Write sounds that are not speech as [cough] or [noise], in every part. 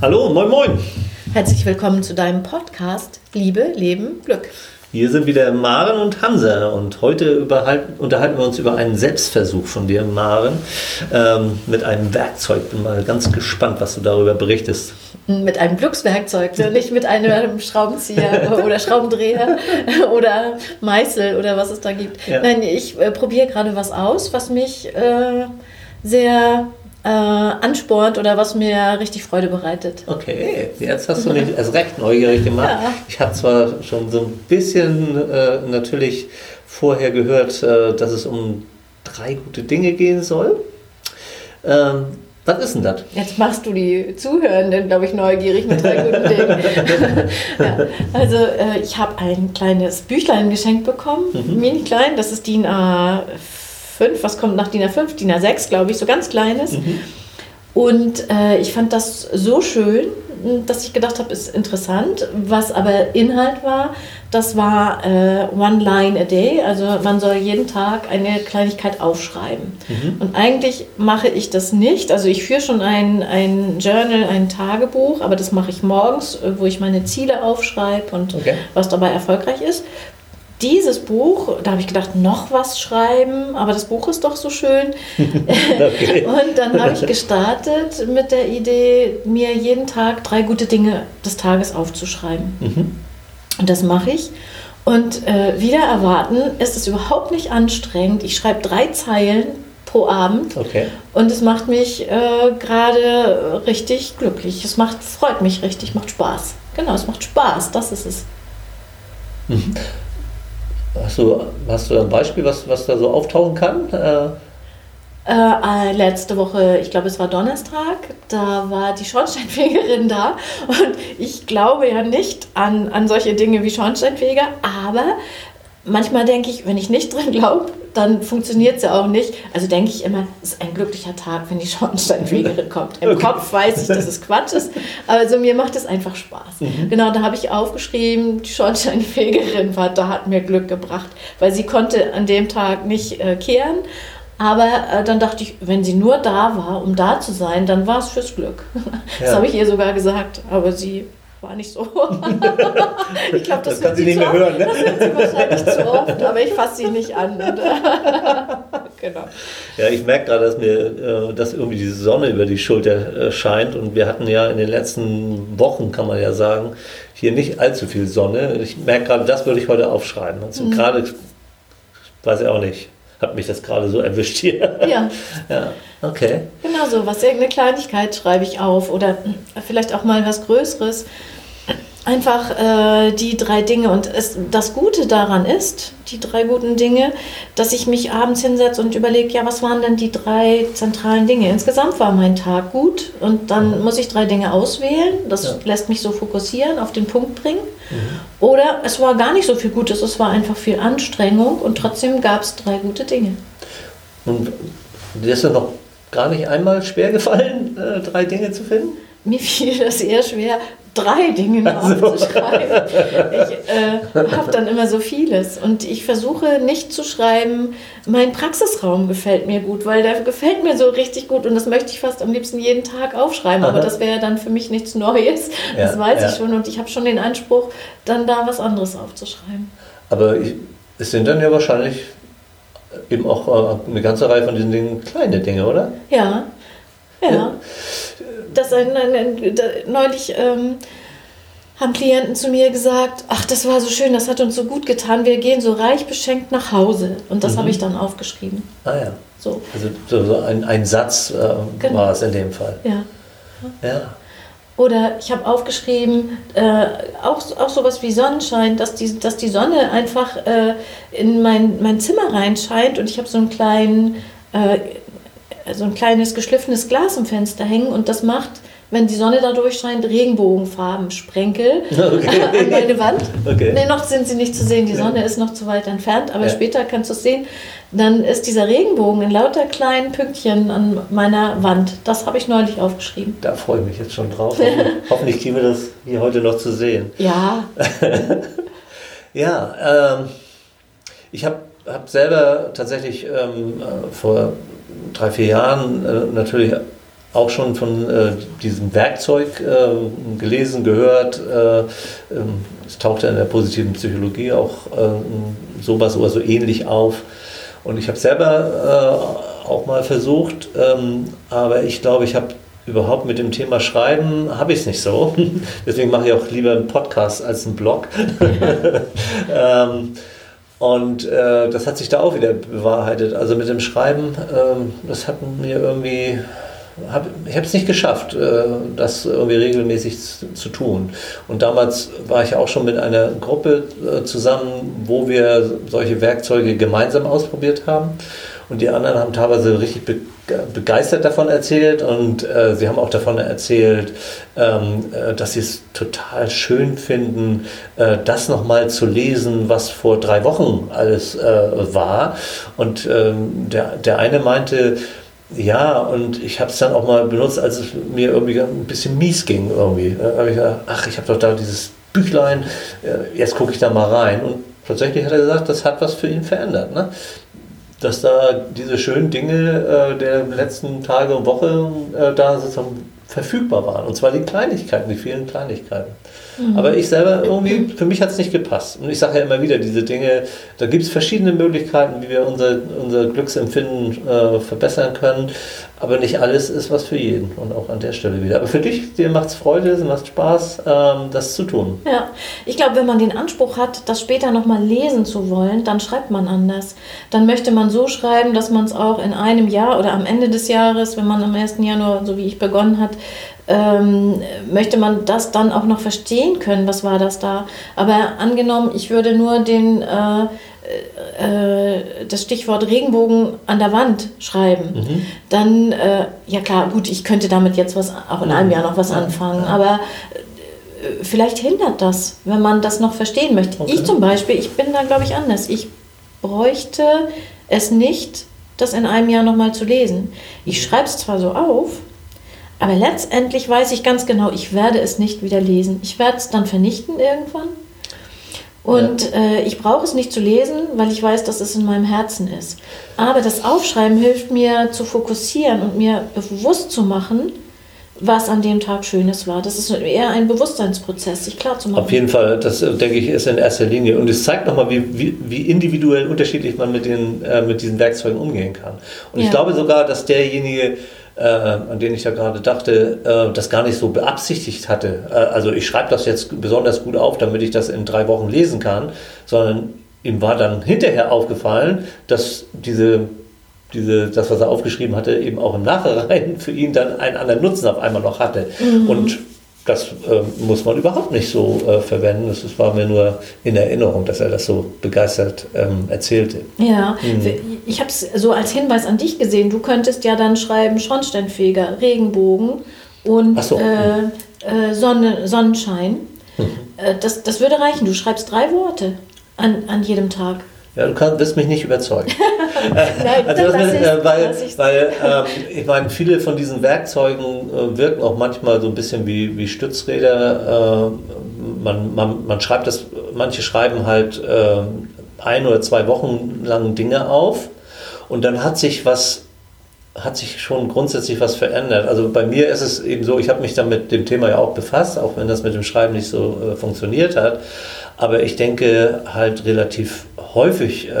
Hallo, moin moin. Herzlich willkommen zu deinem Podcast Liebe, Leben, Glück. Hier sind wieder Maren und Hansa und heute unterhalten wir uns über einen Selbstversuch von dir, Maren, ähm, mit einem Werkzeug. Bin mal ganz gespannt, was du darüber berichtest. Mit einem Glückswerkzeug, ne? nicht mit einem Schraubenzieher [laughs] oder Schraubendreher oder Meißel oder was es da gibt. Ja. Nein, ich äh, probiere gerade was aus, was mich äh, sehr äh, anspornt oder was mir richtig Freude bereitet. Okay, jetzt hast du mich erst recht neugierig gemacht. Ja. Ich habe zwar schon so ein bisschen äh, natürlich vorher gehört, äh, dass es um drei gute Dinge gehen soll. Ähm, was ist denn das? Jetzt machst du die Zuhörenden, glaube ich, neugierig mit drei guten [laughs] Dingen. ja, also äh, ich habe ein kleines Büchlein geschenkt bekommen, mhm. mini klein, das ist DIN A4 5, was kommt nach DIN A5? DIN A6, glaube ich, so ganz kleines. Mhm. Und äh, ich fand das so schön, dass ich gedacht habe, ist interessant. Was aber Inhalt war, das war äh, One Line a Day. Also man soll jeden Tag eine Kleinigkeit aufschreiben. Mhm. Und eigentlich mache ich das nicht. Also ich führe schon ein, ein Journal, ein Tagebuch, aber das mache ich morgens, wo ich meine Ziele aufschreibe und okay. was dabei erfolgreich ist dieses Buch, da habe ich gedacht, noch was schreiben, aber das Buch ist doch so schön. [laughs] [laughs] und dann habe ich gestartet mit der Idee, mir jeden Tag drei gute Dinge des Tages aufzuschreiben. Mhm. Und das mache ich. Und äh, wieder erwarten, ist es überhaupt nicht anstrengend. Ich schreibe drei Zeilen pro Abend. Okay. Und es macht mich äh, gerade richtig glücklich. Es macht, freut mich richtig, macht Spaß. Genau, es macht Spaß, das ist es. Mhm. Hast du, hast du ein Beispiel, was, was da so auftauchen kann? Äh, äh, letzte Woche, ich glaube es war Donnerstag, da war die Schornsteinfegerin da und ich glaube ja nicht an, an solche Dinge wie Schornsteinfeger, aber manchmal denke ich, wenn ich nicht [laughs] drin glaube, dann funktioniert es ja auch nicht. Also denke ich immer, es ist ein glücklicher Tag, wenn die Schornsteinfegerin [laughs] kommt. Im okay. Kopf weiß ich, dass es Quatsch ist, aber also mir macht es einfach Spaß. Mhm. Genau, da habe ich aufgeschrieben, die Schornsteinfegerin war, da hat mir Glück gebracht, weil sie konnte an dem Tag nicht äh, kehren. Aber äh, dann dachte ich, wenn sie nur da war, um da zu sein, dann war es fürs Glück. [laughs] Ja. Das habe ich ihr sogar gesagt. Aber sie war nicht so. [laughs] ich glaube, das, das kann sie nicht mehr hören. Ne? Das hört sie wahrscheinlich zu oft, aber ich fasse sie nicht an. [laughs] genau. Ja, ich merke gerade, dass mir äh, dass irgendwie die Sonne über die Schulter äh, scheint und wir hatten ja in den letzten Wochen, kann man ja sagen, hier nicht allzu viel Sonne. Ich merke gerade, das würde ich heute aufschreiben. Also mhm. gerade, weiß ich auch nicht, hat mich das gerade so erwischt hier. Ja. [laughs] ja. Okay. Genau so, was irgendeine Kleinigkeit schreibe ich auf oder vielleicht auch mal was Größeres einfach äh, die drei Dinge. Und es, das Gute daran ist, die drei guten Dinge, dass ich mich abends hinsetze und überlege, ja, was waren denn die drei zentralen Dinge? Insgesamt war mein Tag gut und dann mhm. muss ich drei Dinge auswählen. Das ja. lässt mich so fokussieren, auf den Punkt bringen. Mhm. Oder es war gar nicht so viel Gutes, es war einfach viel Anstrengung und trotzdem gab es drei gute Dinge. Und dir ist ja noch gar nicht einmal schwer gefallen, äh, drei Dinge zu finden? Mir fiel das eher schwer, drei Dinge also. aufzuschreiben. Ich äh, habe dann immer so vieles. Und ich versuche nicht zu schreiben, mein Praxisraum gefällt mir gut, weil der gefällt mir so richtig gut und das möchte ich fast am liebsten jeden Tag aufschreiben. Aha. Aber das wäre dann für mich nichts Neues. Ja, das weiß ja. ich schon. Und ich habe schon den Anspruch, dann da was anderes aufzuschreiben. Aber ich, es sind dann ja wahrscheinlich eben auch äh, eine ganze Reihe von diesen Dingen kleine Dinge, oder? Ja. Ja. ja ein, ein, neulich ähm, haben Klienten zu mir gesagt, ach, das war so schön, das hat uns so gut getan, wir gehen so reich beschenkt nach Hause. Und das mhm. habe ich dann aufgeschrieben. Ah ja. So. Also so ein, ein Satz äh, genau. war es in dem Fall. Ja. Ja. Oder ich habe aufgeschrieben, äh, auch, auch sowas wie Sonnenschein, dass die, dass die Sonne einfach äh, in mein, mein Zimmer reinscheint und ich habe so einen kleinen äh, so ein kleines geschliffenes Glas im Fenster hängen und das macht, wenn die Sonne da durchscheint, Regenbogenfarben Sprenkel [laughs] okay. [laughs] an meine Wand. Okay. Nee, noch sind sie nicht zu sehen, die Sonne ist noch zu weit entfernt, aber ja. später kannst du es sehen. Dann ist dieser Regenbogen in lauter kleinen Pünktchen an meiner Wand. Das habe ich neulich aufgeschrieben. Da freue ich mich jetzt schon drauf. Hoffentlich [laughs] kriegen wir das hier heute noch zu sehen. Ja. [laughs] ja, ähm, ich habe hab selber tatsächlich ähm, äh, vor drei, vier Jahren äh, natürlich auch schon von äh, diesem Werkzeug äh, gelesen, gehört. Äh, ähm, es tauchte in der positiven Psychologie auch äh, sowas oder so ähnlich auf. Und ich habe selber äh, auch mal versucht, ähm, aber ich glaube, ich habe überhaupt mit dem Thema Schreiben habe ich es nicht so. [laughs] Deswegen mache ich auch lieber einen Podcast als einen Blog. [laughs] ähm, und äh, das hat sich da auch wieder bewahrheitet. Also mit dem Schreiben, ähm, das hat mir irgendwie, ich habe es nicht geschafft, äh, das irgendwie regelmäßig zu, tun. Und damals war ich auch schon mit einer Gruppe äh, zusammen, wo wir solche Werkzeuge gemeinsam ausprobiert haben. Und die anderen haben teilweise richtig be begeistert davon erzählt und äh, sie haben auch davon erzählt, ähm, äh, dass sie es total schön finden, äh, das nochmal zu lesen, was vor drei Wochen alles äh, war. Und ähm, der, der eine meinte, ja, und ich habe es dann auch mal benutzt, als es mir irgendwie ein bisschen mies ging irgendwie. Da habe ich gedacht, ach, ich habe doch da dieses Büchlein, äh, jetzt gucke ich da mal rein. Und tatsächlich hat er gesagt, das hat was für ihn verändert. Ne? dass da diese schönen Dinge äh, der letzten Tage und Wochen äh, da sozusagen verfügbar waren. Und zwar die Kleinigkeiten, die vielen Kleinigkeiten. Mhm. Aber ich selber irgendwie, für mich hat es nicht gepasst. Und ich sage ja immer wieder, diese Dinge, da gibt es verschiedene Möglichkeiten, wie wir unser, unser Glücksempfinden äh, verbessern können. Aber nicht alles ist was für jeden und auch an der Stelle wieder. Aber für dich, dir macht es Freude, es macht Spaß, ähm, das zu tun. Ja, ich glaube, wenn man den Anspruch hat, das später nochmal lesen zu wollen, dann schreibt man anders. Dann möchte man so schreiben, dass man es auch in einem Jahr oder am Ende des Jahres, wenn man am 1. Januar, so wie ich begonnen hat, ähm, möchte man das dann auch noch verstehen können, was war das da. Aber angenommen, ich würde nur den, äh, äh, das Stichwort Regenbogen an der Wand schreiben, mhm. dann, äh, ja klar, gut, ich könnte damit jetzt was, auch in einem Jahr noch was anfangen, aber äh, vielleicht hindert das, wenn man das noch verstehen möchte. Okay. Ich zum Beispiel, ich bin da, glaube ich, anders. Ich bräuchte es nicht, das in einem Jahr nochmal zu lesen. Ich schreibe es zwar so auf, aber letztendlich weiß ich ganz genau, ich werde es nicht wieder lesen. Ich werde es dann vernichten irgendwann. Und ja. äh, ich brauche es nicht zu lesen, weil ich weiß, dass es in meinem Herzen ist. Aber das Aufschreiben hilft mir zu fokussieren und mir bewusst zu machen, was an dem Tag Schönes war. Das ist eher ein Bewusstseinsprozess, sich klar zu machen. Auf jeden Fall, das äh, denke ich ist in erster Linie. Und es zeigt nochmal, wie, wie, wie individuell unterschiedlich man mit, den, äh, mit diesen Werkzeugen umgehen kann. Und ja. ich glaube sogar, dass derjenige, äh, an den ich da gerade dachte, äh, das gar nicht so beabsichtigt hatte. Äh, also ich schreibe das jetzt besonders gut auf, damit ich das in drei Wochen lesen kann, sondern ihm war dann hinterher aufgefallen, dass diese, diese, das, was er aufgeschrieben hatte, eben auch im Nachhinein [laughs] für ihn dann einen anderen Nutzen auf einmal noch hatte. Mhm. Und das äh, muss man überhaupt nicht so äh, verwenden. Das war mir nur in Erinnerung, dass er das so begeistert ähm, erzählte. Ja, mhm. ich habe es so als Hinweis an dich gesehen. Du könntest ja dann schreiben Schornsteinfeger, Regenbogen und so. äh, äh Sonne, Sonnenschein. Mhm. Äh, das, das würde reichen. Du schreibst drei Worte an, an jedem Tag. Ja, du kannst, wirst mich nicht überzeugen. [laughs] Nein, also, das äh, weil, weil ähm, ich meine, viele von diesen Werkzeugen äh, wirken auch manchmal so ein bisschen wie, wie Stützräder. Äh, man, man, man schreibt das, manche schreiben halt äh, ein oder zwei Wochen lang Dinge auf und dann hat sich was hat sich schon grundsätzlich was verändert. Also bei mir ist es eben so, ich habe mich dann mit dem Thema ja auch befasst, auch wenn das mit dem Schreiben nicht so äh, funktioniert hat. Aber ich denke halt relativ häufig äh,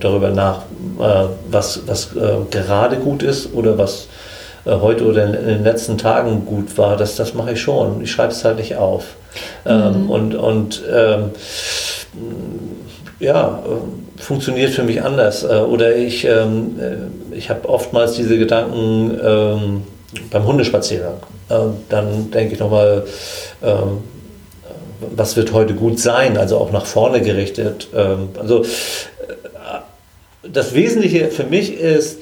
darüber nach, äh, was, was äh, gerade gut ist oder was äh, heute oder in, in, den letzten Tagen gut war. Das, das mache ich schon. Ich schreibe es halt nicht auf. Ähm, mhm. und und ähm, ja, äh, funktioniert für mich anders. Äh, oder ich, ähm, ich habe oftmals diese Gedanken ähm, beim Hundespaziergang. dann denke ich nochmal, ähm, was wird heute gut sein, also auch nach vorne gerichtet. Ähm, also äh, das Wesentliche für mich ist,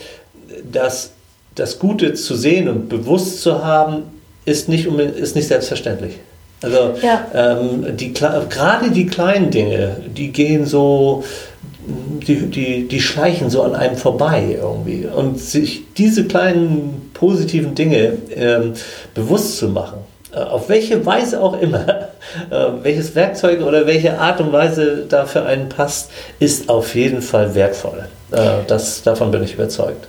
dass das Gute zu sehen und bewusst zu haben, ist nicht, ist nicht selbstverständlich. Also ja. ähm, die, gerade die kleinen Dinge, die gehen so, die, die, die schleichen so an einem vorbei irgendwie. Und sich diese kleinen positiven Dinge ähm, bewusst zu machen, auf welche Weise auch immer, [laughs] äh, welches Werkzeug oder welche Art und Weise da für einen passt, ist auf jeden Fall wertvoll. Äh, das, davon bin ich überzeugt.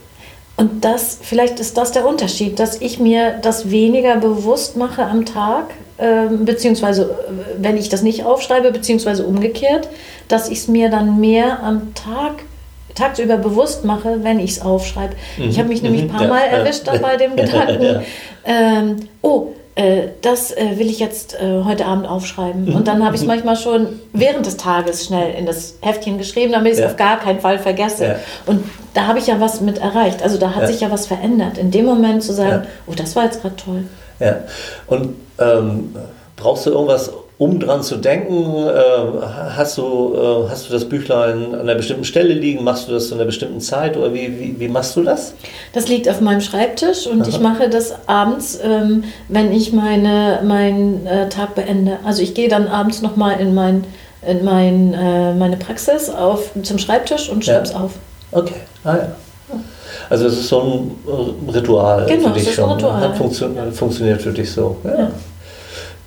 Und das, vielleicht ist das der Unterschied, dass ich mir das weniger bewusst mache am Tag, äh, beziehungsweise äh, wenn ich das nicht aufschreibe, beziehungsweise umgekehrt, dass ich es mir dann mehr am Tag tagsüber bewusst mache, wenn ich es aufschreibe. Mhm. Ich habe mich nämlich ein paar mhm. Mal erwischt [laughs] ja. bei dem [laughs] Gedanken, ja. ähm, oh, äh, das äh, will ich jetzt äh, heute Abend aufschreiben. Und dann habe ich es manchmal schon während des Tages schnell in das Heftchen geschrieben, damit ich es ja. auf gar keinen Fall vergesse. Ja. Und da habe ich ja was mit erreicht. Also da hat ja. sich ja was verändert. In dem Moment zu sagen, oh, das war jetzt gerade toll. Ja. Und ähm, brauchst du irgendwas, um dran zu denken, äh, hast, du, äh, hast du das Büchlein an einer bestimmten Stelle liegen? Machst du das zu einer bestimmten Zeit oder wie, wie, wie machst du das? Das liegt auf meinem Schreibtisch und Aha. ich mache das abends, ähm, wenn ich meine, meinen äh, Tag beende. Also ich gehe dann abends nochmal in, mein, in mein, äh, meine Praxis auf, zum Schreibtisch und schreibe es ja. auf. Okay, ah ja. Also es ist so ein äh, Ritual genau, für dich schon. Ritual. Hat funktio funktioniert für dich so. Ja.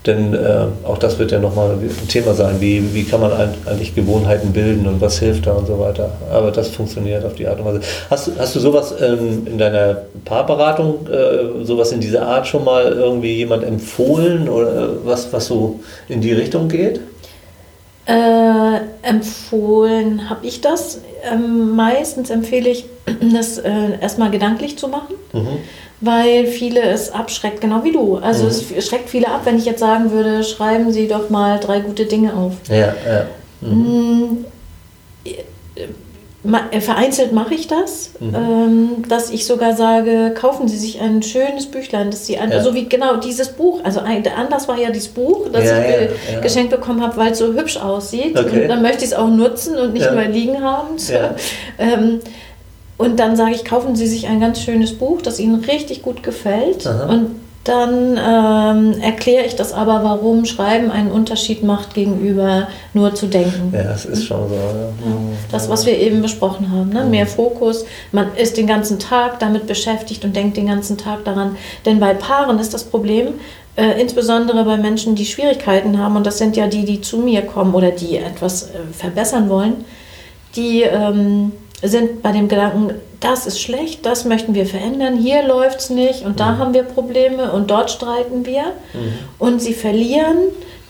Denn äh, auch das wird ja nochmal ein Thema sein, wie, wie kann man eigentlich Gewohnheiten bilden und was hilft da und so weiter. Aber das funktioniert auf die Art und Weise. Hast, hast du sowas ähm, in deiner Paarberatung, äh, sowas in dieser Art schon mal irgendwie jemand empfohlen oder was, was so in die Richtung geht? Äh, empfohlen habe ich das. Ähm, meistens empfehle ich, das äh, erstmal gedanklich zu machen. Mhm weil viele es abschreckt, genau wie du. Also mhm. es schreckt viele ab, wenn ich jetzt sagen würde, schreiben Sie doch mal drei gute Dinge auf. Ja, ja. Mhm. Äh, vereinzelt mache ich das, mhm. ähm, dass ich sogar sage, kaufen Sie sich ein schönes Büchlein, das Sie, ein, ja. so wie genau dieses Buch, also ein, anders war ja dieses Buch, das ja, ich ja, geschenkt bekommen habe, weil es so hübsch aussieht. Okay. Und dann möchte ich es auch nutzen und nicht nur liegen haben. So. Ähm, und dann sage ich, kaufen Sie sich ein ganz schönes Buch, das Ihnen richtig gut gefällt. Aha. Und dann ähm, erkläre ich das aber, warum Schreiben einen Unterschied macht gegenüber nur zu denken. Ja, das ist schon so. Ja. Das, was wir eben besprochen haben. Ne? Mehr Fokus, man ist den ganzen Tag damit beschäftigt und denkt den ganzen Tag daran. Denn bei Paaren ist das Problem, äh, insbesondere bei Menschen, die Schwierigkeiten haben, und das sind ja die, die zu mir kommen oder die etwas äh, verbessern wollen, die ähm, sind bei dem Gedanken, das ist schlecht, das möchten wir verändern, hier läuft es nicht und da mhm. haben wir Probleme und dort streiten wir. Mhm. Und sie verlieren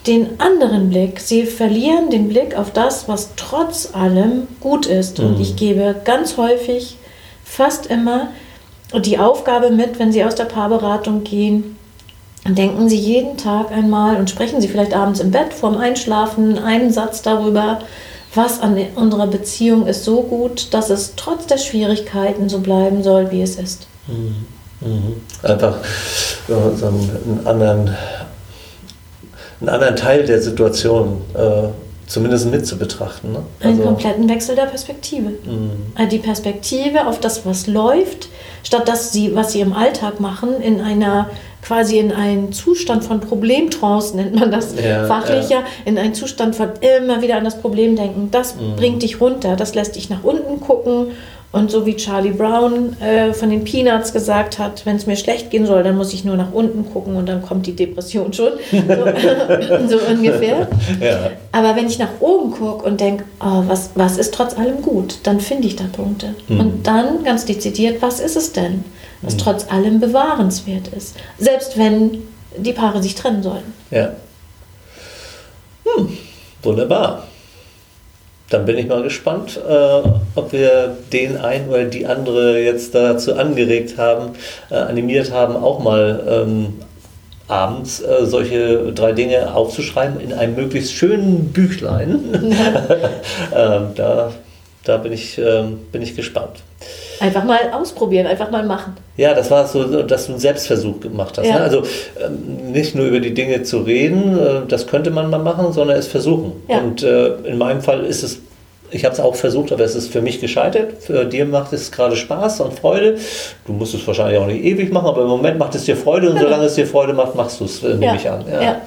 den anderen Blick. Sie verlieren den Blick auf das, was trotz allem gut ist. Mhm. Und ich gebe ganz häufig, fast immer, die Aufgabe mit, wenn Sie aus der Paarberatung gehen, denken Sie jeden Tag einmal und sprechen Sie vielleicht abends im Bett vorm Einschlafen einen Satz darüber, was an unserer Beziehung ist so gut, dass es trotz der Schwierigkeiten so bleiben soll, wie es ist. Mhm. Mhm. Einfach so einen anderen, einen anderen Teil der Situation äh, zumindest mit zu betrachten. Ne? Also einen kompletten Wechsel der Perspektive. Mhm. Äh, die Perspektive auf das, was läuft, statt dass sie, was sie im Alltag machen, in einer quasi in einen Zustand von Problemtrance, [laughs] nennt man das ja, fachlicher, ja. in einen Zustand von immer wieder an das Problem denken. Das mhm. bringt dich runter, das lässt dich nach unten gucken. Und so wie Charlie Brown äh, von den Peanuts gesagt hat, wenn es mir schlecht gehen soll, dann muss ich nur nach unten gucken und dann kommt die Depression schon. [laughs] So, [laughs] so ungefähr. Ja. Aber wenn ich nach oben gucke und denke, oh, was, was ist trotz allem gut, dann finde ich da Punkte. Mhm. Und dann ganz dezidiert, was ist es denn? Was trotz allem bewahrenswert ist. Selbst wenn die Paare sich trennen sollten. Ja. Hm, wunderbar. Dann bin ich mal gespannt, äh, ob wir den einen oder die andere jetzt dazu angeregt haben, äh, animiert haben, auch mal ähm, abends äh, solche drei Dinge aufzuschreiben in einem möglichst schönen Büchlein. [laughs] ähm, da, da bin ich, ähm, bin ich gespannt. Einfach mal ausprobieren, einfach mal machen. Ja, das war so, dass du einen Selbstversuch gemacht hast. Ja. Ne? Also ähm, nicht nur über die Dinge zu reden, äh, das könnte man mal machen, sondern es versuchen. Ja. Und äh, in meinem Fall ist es, ich habe es auch versucht, aber es ist für mich gescheitert. Für dir macht es gerade Spaß und Freude. Du musst es wahrscheinlich auch nicht ewig machen, aber im Moment macht es dir Freude und genau. solange es dir Freude macht, machst du es, äh, nehme ja. ich an. Ja.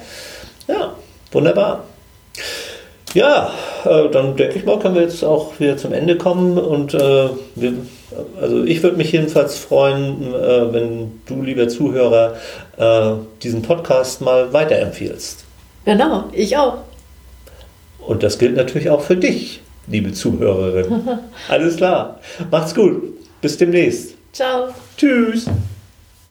ja, wunderbar. Ja, äh, dann denke ich mal, können wir jetzt auch wieder zum Ende kommen und äh, wir also ich würde mich jedenfalls freuen, äh, wenn du, lieber Zuhörer, äh, diesen Podcast mal weiterempfiehlst. Genau, ich auch. Und das gilt natürlich auch für dich, liebe Zuhörerin. [laughs] Alles klar. Macht's gut. Bis demnächst. Ciao. Tschüss.